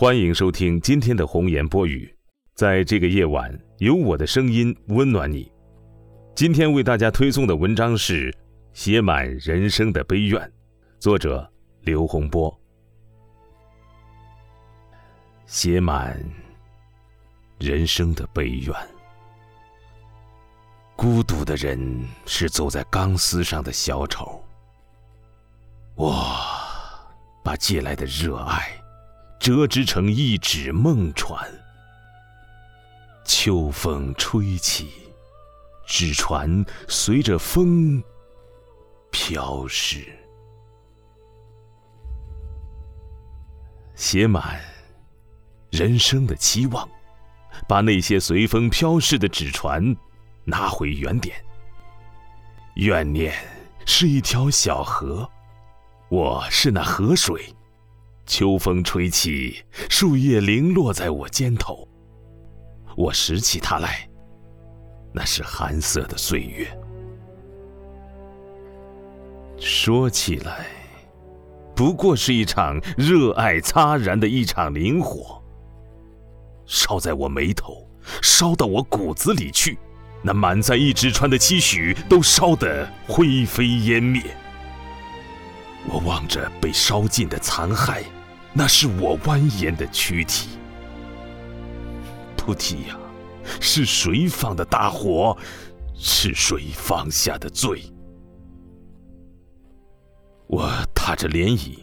欢迎收听今天的红颜播语，在这个夜晚，有我的声音温暖你。今天为大家推送的文章是《写满人生的悲怨》，作者刘洪波。写满人生的悲怨，孤独的人是走在钢丝上的小丑。我把借来的热爱折织成一纸梦船，秋风吹起，纸船随着风飘逝，写满人生的期望，把那些随风飘逝的纸船拿回原点。怨念是一条小河。我是那河水，秋风吹起，树叶零落在我肩头。我拾起它来，那是寒色的岁月。说起来，不过是一场热爱擦燃的一场灵火，烧在我眉头，烧到我骨子里去，那满载一纸船的期许都烧得灰飞烟灭。我望着被烧尽的残骸，那是我蜿蜒的躯体。菩提呀，是谁放的大火？是谁放下的罪？我踏着涟漪，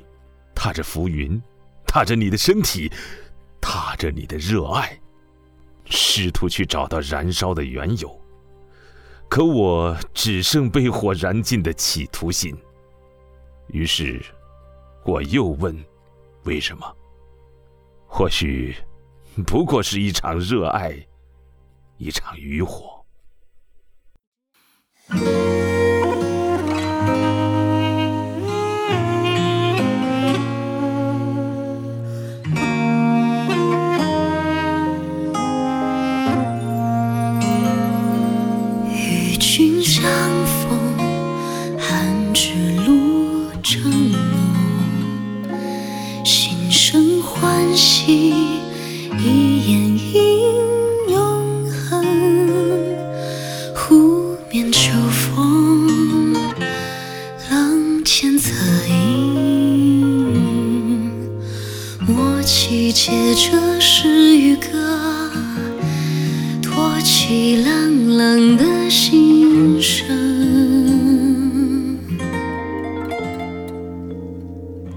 踏着浮云，踏着你的身体，踏着你的热爱，试图去找到燃烧的缘由。可我只剩被火燃尽的企图心。于是，我又问：“为什么？”或许，不过是一场热爱，一场渔火。眼映永恒，湖面秋风，冷浅侧影。默契借着诗与歌，托起朗朗的心声。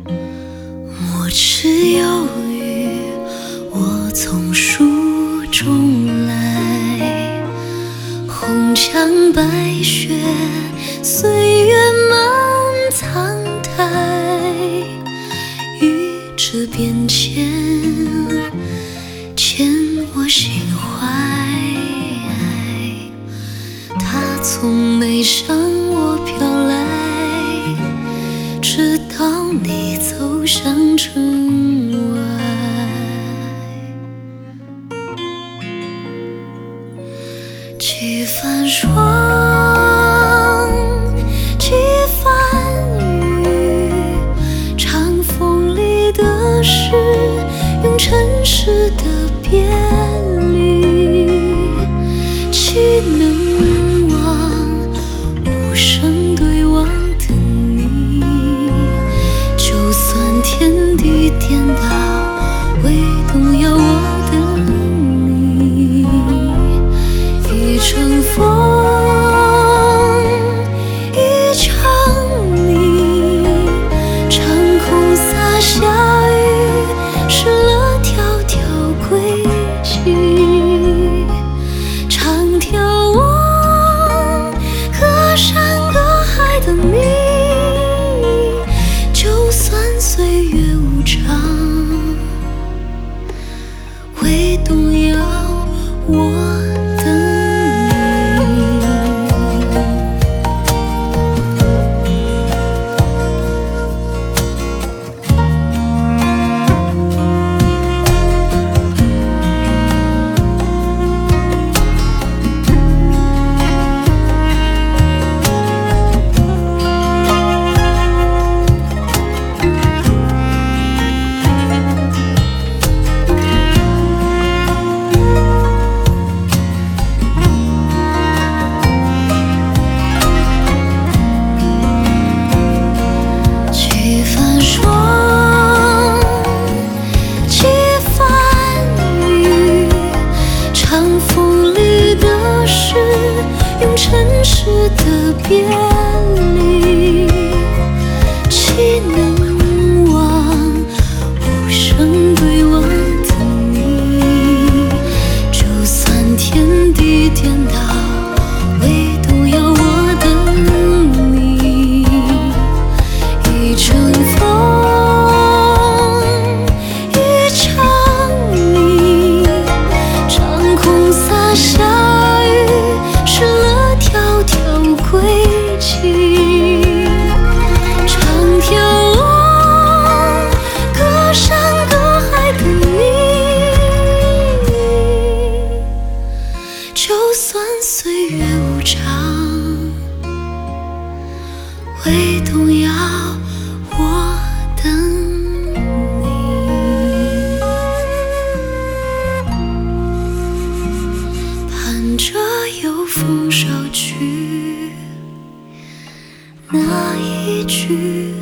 我只有。重来，红墙白雪，岁月满苍苔，于这变迁，牵我心怀。它从没向我飘来，直到你走向城几番霜，几番雨，长风里的诗，用尘世的别城市的别离会动摇我等你盼着有风捎去那一句